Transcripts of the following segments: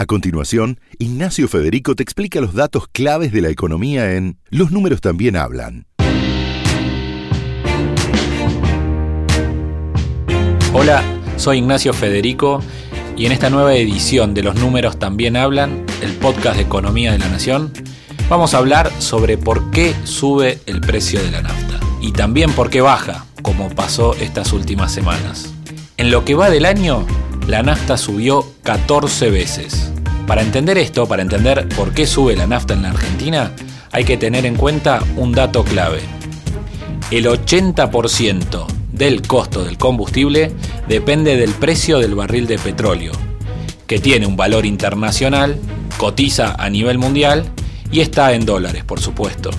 A continuación, Ignacio Federico te explica los datos claves de la economía en Los números también hablan. Hola, soy Ignacio Federico y en esta nueva edición de Los números también hablan, el podcast de economía de la nación, vamos a hablar sobre por qué sube el precio de la nafta y también por qué baja, como pasó estas últimas semanas. En lo que va del año, la nafta subió 14 veces. Para entender esto, para entender por qué sube la nafta en la Argentina, hay que tener en cuenta un dato clave. El 80% del costo del combustible depende del precio del barril de petróleo, que tiene un valor internacional, cotiza a nivel mundial y está en dólares, por supuesto.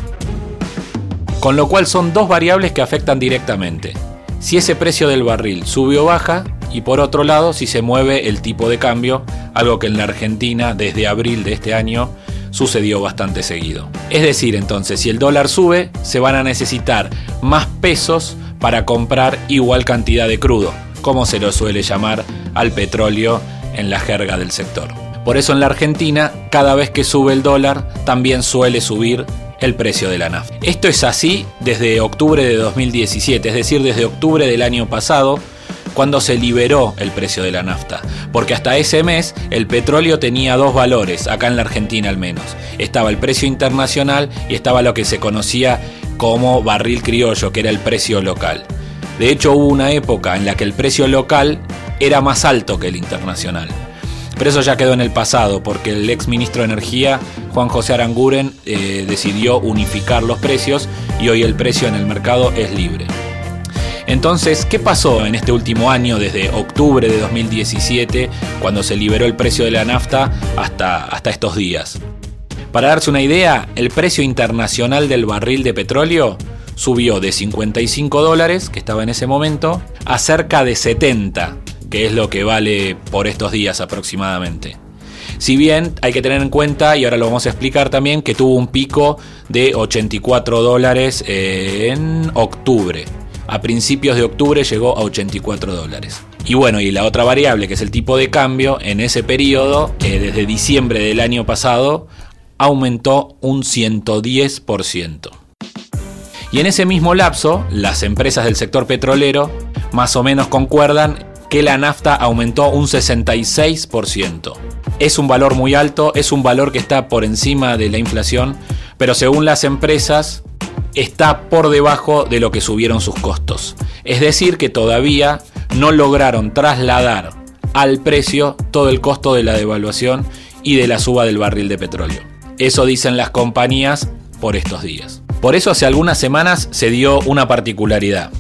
Con lo cual son dos variables que afectan directamente. Si ese precio del barril sube o baja, y por otro lado si se mueve el tipo de cambio, algo que en la Argentina desde abril de este año sucedió bastante seguido. Es decir, entonces, si el dólar sube, se van a necesitar más pesos para comprar igual cantidad de crudo, como se lo suele llamar al petróleo en la jerga del sector. Por eso en la Argentina, cada vez que sube el dólar, también suele subir el precio de la nafta. Esto es así desde octubre de 2017, es decir, desde octubre del año pasado, cuando se liberó el precio de la nafta, porque hasta ese mes el petróleo tenía dos valores, acá en la Argentina al menos. Estaba el precio internacional y estaba lo que se conocía como barril criollo, que era el precio local. De hecho hubo una época en la que el precio local era más alto que el internacional. Pero eso ya quedó en el pasado, porque el ex ministro de Energía, Juan José Aranguren, eh, decidió unificar los precios y hoy el precio en el mercado es libre. Entonces, ¿qué pasó en este último año, desde octubre de 2017, cuando se liberó el precio de la nafta, hasta, hasta estos días? Para darse una idea, el precio internacional del barril de petróleo subió de 55 dólares, que estaba en ese momento, a cerca de 70, que es lo que vale por estos días aproximadamente. Si bien hay que tener en cuenta, y ahora lo vamos a explicar también, que tuvo un pico de 84 dólares en octubre a principios de octubre llegó a 84 dólares. Y bueno, y la otra variable, que es el tipo de cambio, en ese periodo, eh, desde diciembre del año pasado, aumentó un 110%. Y en ese mismo lapso, las empresas del sector petrolero más o menos concuerdan que la nafta aumentó un 66%. Es un valor muy alto, es un valor que está por encima de la inflación, pero según las empresas, está por debajo de lo que subieron sus costos. Es decir, que todavía no lograron trasladar al precio todo el costo de la devaluación y de la suba del barril de petróleo. Eso dicen las compañías por estos días. Por eso hace algunas semanas se dio una particularidad.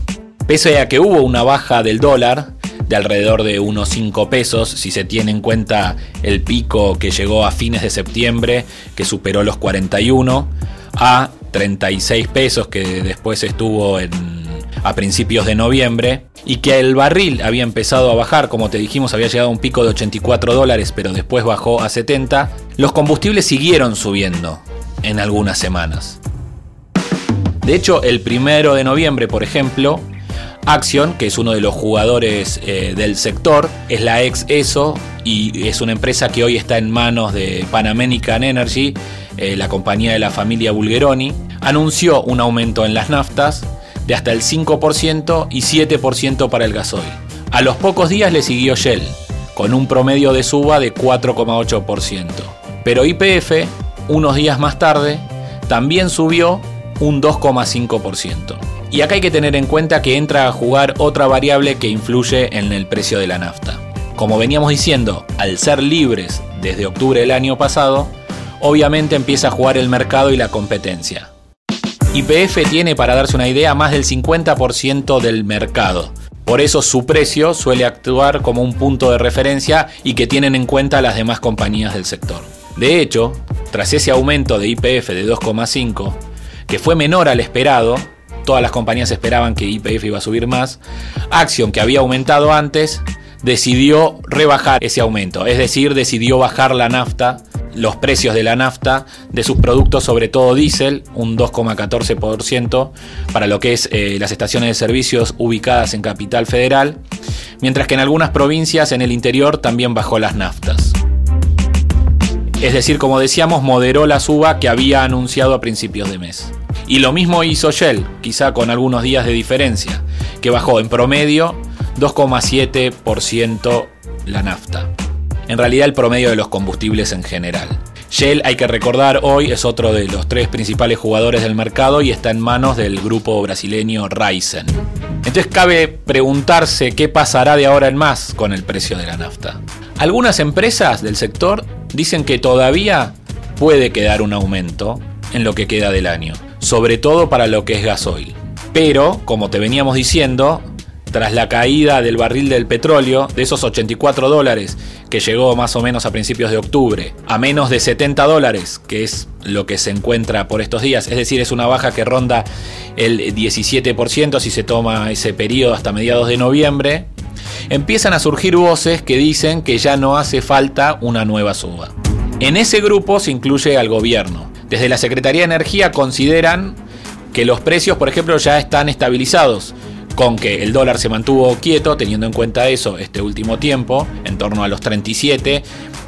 Pese a que hubo una baja del dólar de alrededor de unos 5 pesos, si se tiene en cuenta el pico que llegó a fines de septiembre, que superó los 41, a 36 pesos que después estuvo en, a principios de noviembre y que el barril había empezado a bajar, como te dijimos había llegado a un pico de 84 dólares pero después bajó a 70, los combustibles siguieron subiendo en algunas semanas. De hecho, el primero de noviembre, por ejemplo, Action, que es uno de los jugadores eh, del sector, es la ex ESO y es una empresa que hoy está en manos de Pan American Energy, eh, la compañía de la familia Bulgeroni, anunció un aumento en las naftas de hasta el 5% y 7% para el gasoil. A los pocos días le siguió Shell, con un promedio de suba de 4,8%. Pero IPF, unos días más tarde, también subió un 2,5%. Y acá hay que tener en cuenta que entra a jugar otra variable que influye en el precio de la nafta. Como veníamos diciendo, al ser libres desde octubre del año pasado, obviamente empieza a jugar el mercado y la competencia. YPF tiene, para darse una idea, más del 50% del mercado. Por eso su precio suele actuar como un punto de referencia y que tienen en cuenta las demás compañías del sector. De hecho, tras ese aumento de IPF de 2,5, que fue menor al esperado, todas las compañías esperaban que IPF iba a subir más, Action, que había aumentado antes, decidió rebajar ese aumento, es decir, decidió bajar la nafta, los precios de la nafta, de sus productos, sobre todo diésel, un 2,14% para lo que es eh, las estaciones de servicios ubicadas en Capital Federal, mientras que en algunas provincias en el interior también bajó las naftas. Es decir, como decíamos, moderó la suba que había anunciado a principios de mes. Y lo mismo hizo Shell, quizá con algunos días de diferencia, que bajó en promedio 2,7% la nafta. En realidad el promedio de los combustibles en general. Shell, hay que recordar, hoy es otro de los tres principales jugadores del mercado y está en manos del grupo brasileño Ryzen. Entonces cabe preguntarse qué pasará de ahora en más con el precio de la nafta. Algunas empresas del sector dicen que todavía puede quedar un aumento en lo que queda del año, sobre todo para lo que es gasoil. Pero, como te veníamos diciendo, tras la caída del barril del petróleo, de esos 84 dólares que llegó más o menos a principios de octubre, a menos de 70 dólares, que es lo que se encuentra por estos días, es decir, es una baja que ronda el 17% si se toma ese periodo hasta mediados de noviembre, empiezan a surgir voces que dicen que ya no hace falta una nueva suba. En ese grupo se incluye al gobierno. Desde la Secretaría de Energía consideran que los precios, por ejemplo, ya están estabilizados con que el dólar se mantuvo quieto, teniendo en cuenta eso este último tiempo, en torno a los 37,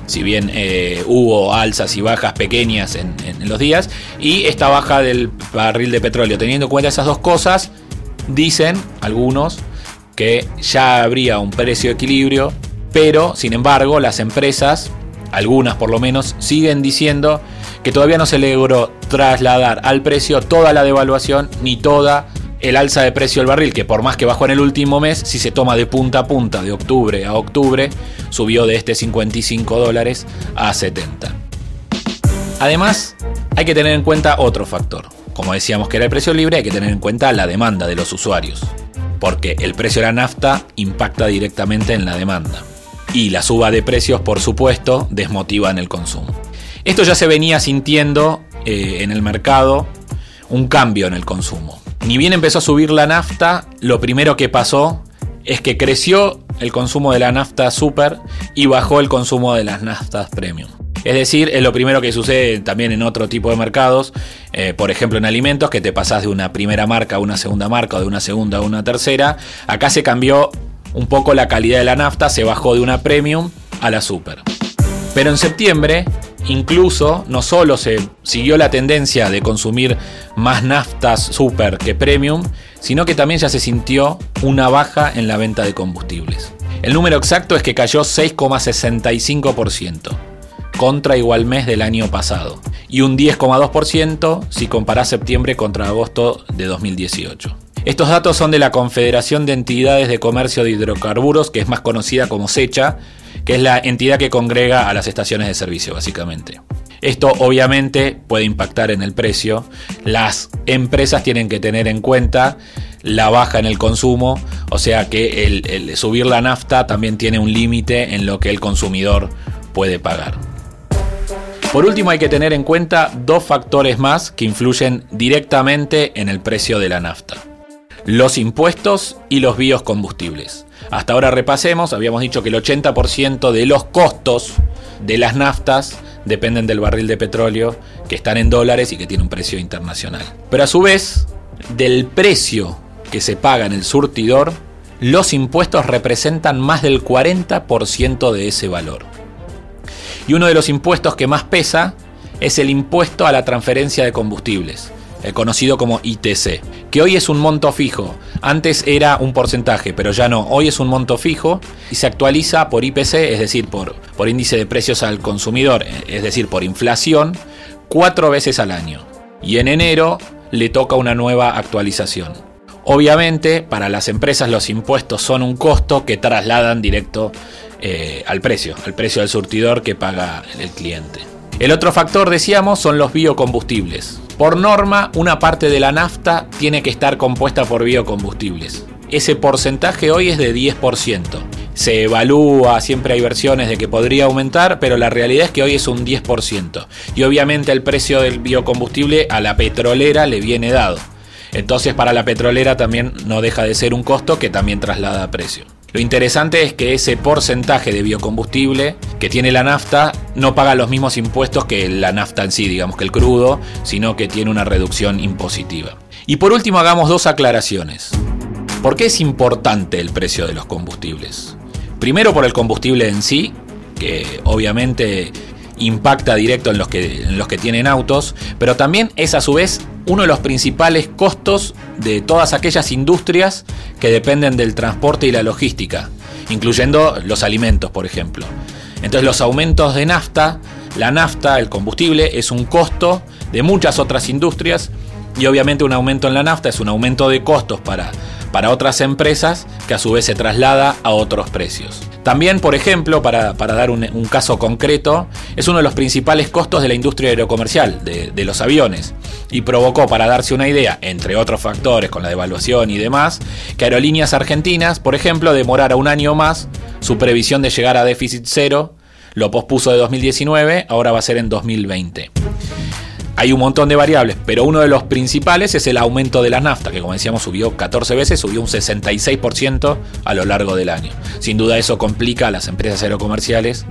si bien eh, hubo alzas y bajas pequeñas en, los días, y esta baja del barril de petróleo, teniendo en cuenta esas dos cosas, dicen algunos que ya habría un precio de equilibrio, pero sin embargo las empresas, algunas por lo menos, siguen diciendo que todavía no se logró trasladar al precio toda la devaluación ni toda el alza de precio del barril, que por más que bajó en el último mes, si se toma de punta a punta, de octubre a octubre, subió de este 55 dólares a 70. Además, hay que tener en cuenta otro factor. Como decíamos que era el precio libre, hay que tener en cuenta la demanda de los usuarios, porque el precio de la nafta impacta directamente en la demanda. Y la suba de precios, por supuesto, desmotiva en el consumo. Esto ya se venía sintiendo eh, en el mercado un cambio en el consumo ni bien empezó a subir la nafta, lo primero que pasó es que creció el consumo de la nafta super y bajó el consumo de las naftas premium. Es decir, es lo primero que sucede también en otro tipo de mercados, eh, por ejemplo en alimentos, que te pasás de una primera marca a una segunda marca o de una segunda a una tercera. Acá se cambió un poco la calidad de la nafta, se bajó de una premium a la super. Pero en septiembre Incluso no solo se siguió la tendencia de consumir más naftas super que premium, sino que también ya se sintió una baja en la venta de combustibles. El número exacto es que cayó 6,65% contra igual mes del año pasado y un 10,2% si comparás septiembre contra agosto de 2018. Estos datos son de la Confederación de Entidades de Comercio de Hidrocarburos, que es más conocida como SECHA, que es la entidad que congrega a las estaciones de servicio, básicamente. Esto obviamente puede impactar en el precio. Las empresas tienen que tener en cuenta la baja en el consumo, o sea que el, subir la nafta también tiene un límite en lo que el consumidor puede pagar. Por último hay que tener en cuenta dos factores más que influyen directamente en el precio de la nafta. Los impuestos y los biocombustibles. Hasta ahora repasemos, habíamos dicho que el 80% de los costos de las naftas dependen del barril de petróleo que están en dólares y que tiene un precio internacional. Pero a su vez, del precio que se paga en el surtidor, los impuestos representan más del 40% de ese valor. Y uno de los impuestos que más pesa es el impuesto a la transferencia de combustibles, el conocido como ITC, que hoy es un monto fijo. Antes era un porcentaje, pero ya no. Hoy es un monto fijo y se actualiza por IPC, es decir, por, por índice de precios al consumidor, es decir, por inflación, cuatro veces al año. Y en enero le toca una nueva actualización. Obviamente, para las empresas los impuestos son un costo que trasladan directo eh, al precio, al precio del surtidor que paga el cliente. El otro factor, decíamos, son los biocombustibles. Por norma, una parte de la nafta tiene que estar compuesta por biocombustibles. Ese porcentaje hoy es de 10%. Se evalúa, siempre hay versiones de que podría aumentar, pero la realidad es que hoy es un 10%. Y obviamente el precio del biocombustible a la petrolera le viene dado. Entonces para la petrolera también no deja de ser un costo que también traslada precio. Lo interesante es que ese porcentaje de biocombustible que tiene la nafta no paga los mismos impuestos que la nafta en sí, digamos que el crudo, sino que tiene una reducción impositiva. Y por último hagamos dos aclaraciones. ¿Por qué es importante el precio de los combustibles? Primero por el combustible en sí, que obviamente impacta directo en los, que, en los que tienen autos, pero también es a su vez uno de los principales costos de todas aquellas industrias que dependen del transporte y la logística, incluyendo los alimentos, por ejemplo. Entonces los aumentos de nafta, la nafta, el combustible, es un costo de muchas otras industrias y obviamente un aumento en la nafta es un aumento de costos para, para otras empresas que a su vez se traslada a otros precios. También, por ejemplo, para, dar un, caso concreto, es uno de los principales costos de la industria aerocomercial, de, de, los aviones, y provocó, para darse una idea, entre otros factores, con la devaluación y demás, que aerolíneas argentinas, por ejemplo, demorara un año más su previsión de llegar a déficit cero, lo pospuso de 2019, ahora va a ser en 2020 hay un montón de variables, pero uno de los principales es el aumento de la nafta, que como decíamos subió 14 veces, subió un 66% a lo largo del año. Sin duda eso complica a las empresas aerocomerciales,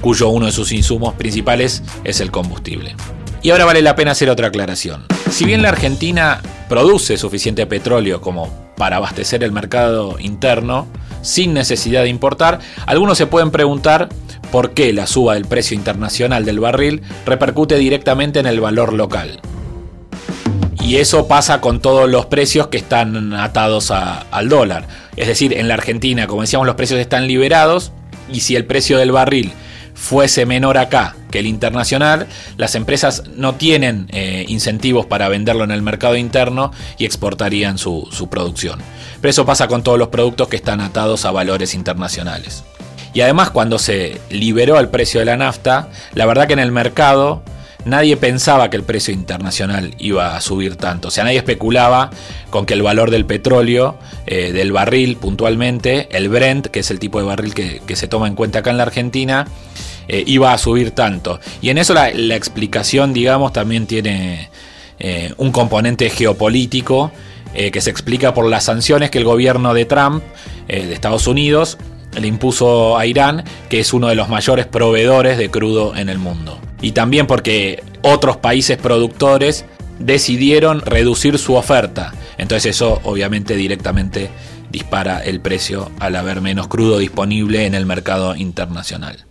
cuyo uno de sus insumos principales es el combustible. Y ahora vale la pena hacer otra aclaración. Si bien la Argentina produce suficiente petróleo como para abastecer el mercado interno, sin necesidad de importar, algunos se pueden preguntar por qué la suba del precio internacional del barril repercute directamente en el valor local. Y eso pasa con todos los precios que están atados al dólar. Es decir, en la Argentina, como decíamos, los precios están liberados y si el precio del barril fuese menor acá que el internacional, las empresas no tienen eh, incentivos para venderlo en el mercado interno y exportarían su, producción. Pero eso pasa con todos los productos que están atados a valores internacionales. Y además cuando se liberó el precio de la nafta, la verdad que en el mercado nadie pensaba que el precio internacional iba a subir tanto. O sea, nadie especulaba con que el valor del petróleo, eh, del barril puntualmente, el Brent, que es el tipo de barril que, se toma en cuenta acá en la Argentina, eh, iba a subir tanto. Y en eso la, explicación, digamos, también tiene eh, un componente geopolítico que se explica por las sanciones que el gobierno de Trump, de Estados Unidos, le impuso a Irán, que es uno de los mayores proveedores de crudo en el mundo. Y también porque otros países productores decidieron reducir su oferta. Entonces eso obviamente directamente dispara el precio al haber menos crudo disponible en el mercado internacional.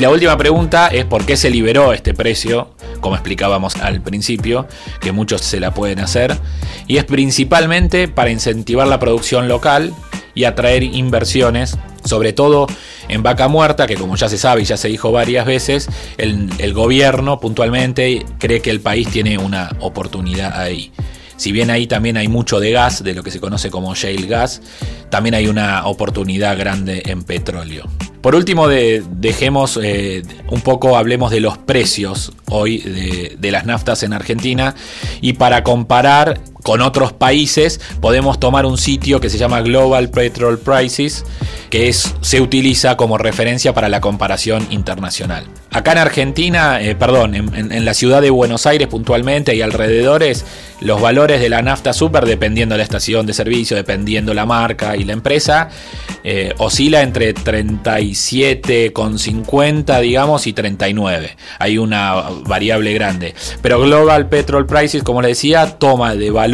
Y la última pregunta es por qué se liberó este precio, como explicábamos al principio, que muchos se la pueden hacer, y es principalmente para incentivar la producción local y atraer inversiones, sobre todo en vaca muerta, que como ya se sabe y ya se dijo varias veces, el, gobierno puntualmente cree que el país tiene una oportunidad ahí. Si bien ahí también hay mucho de gas, de lo que se conoce como shale gas, también hay una oportunidad grande en petróleo. Por último, dejemos eh, un poco, hablemos de los precios hoy de, de, las naftas en Argentina y para comparar con otros países, podemos tomar un sitio que se llama Global Petrol Prices, que es, se utiliza como referencia para la comparación internacional. Acá en Argentina, eh, perdón, en, la ciudad de Buenos Aires puntualmente y alrededores, los valores de la nafta super, dependiendo de la estación de servicio, dependiendo la marca y la empresa, eh, oscila entre 37,50 digamos y 39. Hay una variable grande. Pero Global Petrol Prices, como les decía, toma de valor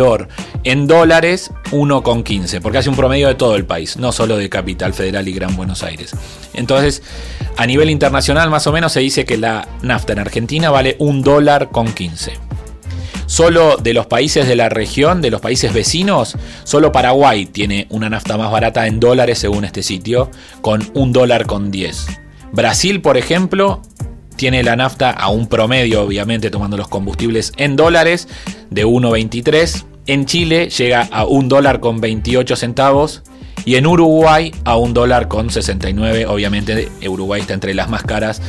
en dólares 1,15, porque hace un promedio de todo el país, no solo de Capital Federal y Gran Buenos Aires. Entonces, a nivel internacional más o menos se dice que la nafta en Argentina vale un dólar con 15. Solo de los países de la región, de los países vecinos, solo Paraguay tiene una nafta más barata en dólares según este sitio, con un dólar con 10. Brasil, por ejemplo, tiene la nafta a un promedio, obviamente tomando los combustibles en dólares, de 1,23. En Chile llega a un dólar con 28 centavos. Y en Uruguay a un dólar con 69. Obviamente Uruguay está entre las más caras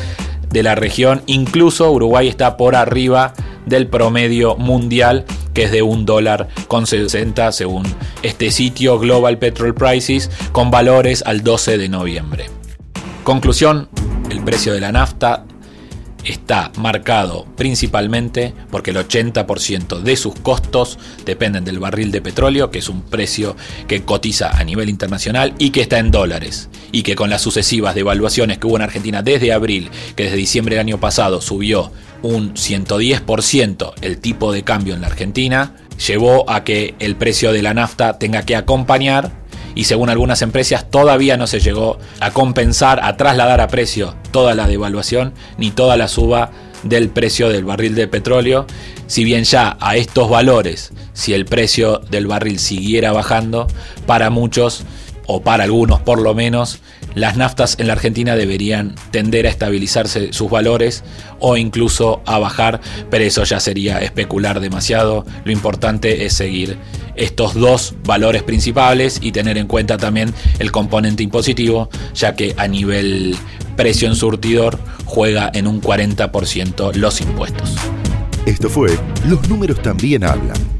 de la región. Incluso Uruguay está por arriba del promedio mundial, que es de un dólar con 60 según este sitio Global Petrol Prices, con valores al 12 de noviembre. Conclusión, el precio de la nafta está marcado principalmente porque el 80% de sus costos dependen del barril de petróleo, que es un precio que cotiza a nivel internacional y que está en dólares, y que con las sucesivas devaluaciones que hubo en Argentina desde abril, que desde diciembre del año pasado subió un 110% el tipo de cambio en la Argentina, llevó a que el precio de la nafta tenga que acompañar y según algunas empresas todavía no se llegó a compensar, a trasladar a precio toda la devaluación ni toda la suba del precio del barril de petróleo, si bien ya a estos valores, si el precio del barril siguiera bajando, para muchos, o para algunos por lo menos, las naftas en la Argentina deberían tender a estabilizarse sus valores o incluso a bajar, pero eso ya sería especular demasiado. Lo importante es seguir estos dos valores principales y tener en cuenta también el componente impositivo, ya que a nivel precio en surtidor juega en un 40% los impuestos. Esto fue Los números también hablan